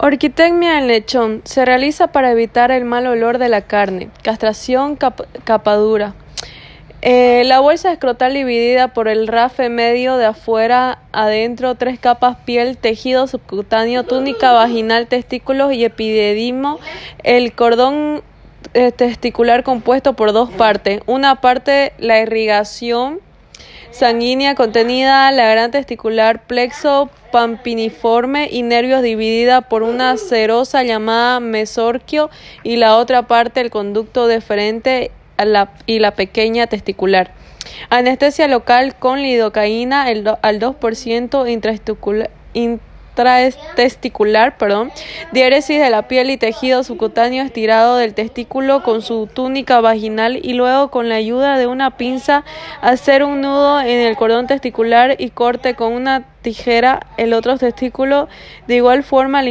Orquitectomía en lechón. Se realiza para evitar el mal olor de la carne. Castración capadura. Eh, la bolsa escrotal dividida por el rafe medio de afuera adentro, tres capas piel, tejido subcutáneo, túnica vaginal, testículos y epidedimo. El cordón eh, testicular compuesto por dos partes. Una parte la irrigación sanguínea contenida, la gran testicular, plexo pampiniforme y nervios dividida por una serosa llamada mesorquio y la otra parte el conducto deferente y la pequeña testicular. Anestesia local con lidocaína al 2% intrastesticular testicular, perdón, diéresis de la piel y tejido subcutáneo estirado del testículo con su túnica vaginal y luego con la ayuda de una pinza hacer un nudo en el cordón testicular y corte con una tijera el otro testículo. De igual forma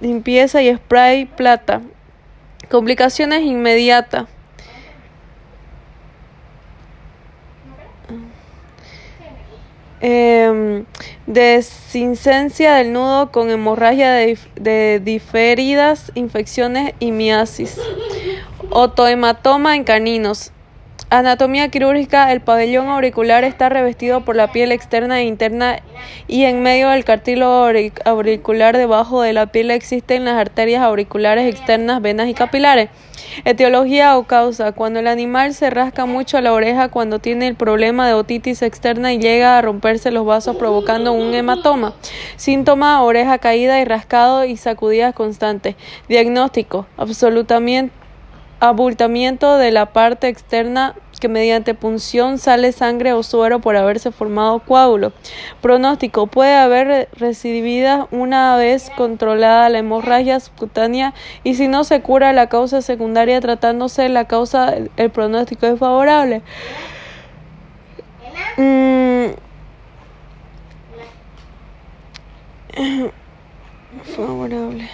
limpieza y spray plata. Complicaciones inmediatas. Eh, Desinscencia del nudo con hemorragia de, diferidas, infecciones y miasis. Otohematoma en caninos. Anatomía quirúrgica. El pabellón auricular está revestido por la piel externa e interna y en medio del cartílago auricular debajo de la piel existen las arterias auriculares externas, venas y capilares. Etiología o causa. Cuando el animal se rasca mucho la oreja cuando tiene el problema de otitis externa y llega a romperse los vasos provocando un hematoma. Síntoma, oreja caída y rascado y sacudidas constantes. Diagnóstico, absolutamente abultamiento de la parte externa que mediante punción sale sangre o suero por haberse formado coágulo. Pronóstico. Puede haber recidivida una vez controlada la hemorragia subcutánea y si no se cura la causa secundaria tratándose la causa, el pronóstico es favorable. Mm. Favorable.